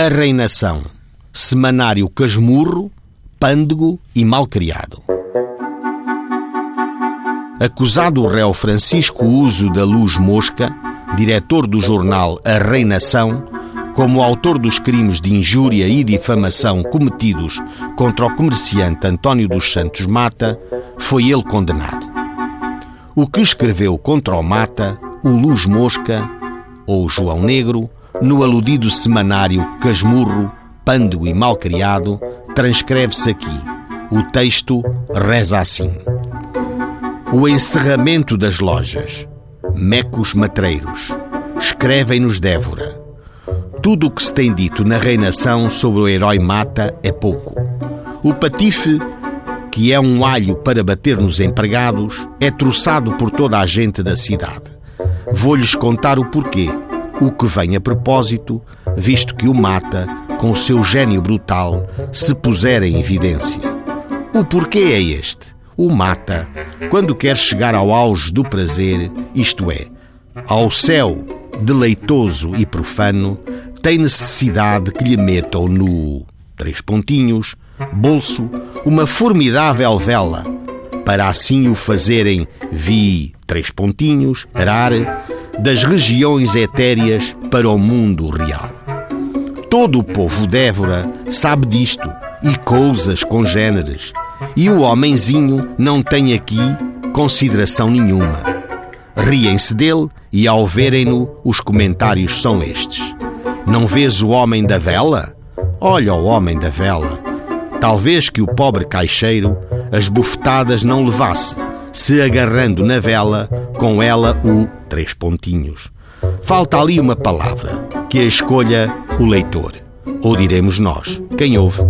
A Reinação, Semanário Casmurro, Pândego e Malcriado. Acusado o réu Francisco Uso da Luz Mosca, diretor do jornal A Reinação, como autor dos crimes de injúria e difamação cometidos contra o comerciante António dos Santos Mata, foi ele condenado. O que escreveu contra o Mata, o Luz Mosca, ou João Negro, no aludido semanário Casmurro, Pando e Malcriado, transcreve-se aqui. O texto reza assim: O encerramento das lojas, mecos matreiros, escrevem-nos Dévora tudo o que se tem dito na reinação sobre o herói Mata é pouco. O patife, que é um alho para bater nos empregados, é troçado por toda a gente da cidade. Vou-lhes contar o porquê, o que vem a propósito, visto que o Mata, com o seu gênio brutal, se puser em evidência. O porquê é este. O Mata, quando quer chegar ao auge do prazer, isto é, ao céu deleitoso e profano, tem necessidade que lhe metam no três pontinhos, bolso, uma formidável vela, para assim o fazerem vi três pontinhos, arar, das regiões etéreas para o mundo real. Todo o povo Dévora sabe disto e coisas congêneres, e o homenzinho não tem aqui consideração nenhuma. Riem-se dele e ao verem-no os comentários são estes. Não vês o homem da vela? Olha o homem da vela. Talvez que o pobre caixeiro as bufetadas não levasse, se agarrando na vela, com ela o três pontinhos. Falta ali uma palavra, que a escolha o leitor. Ou diremos nós, quem ouve.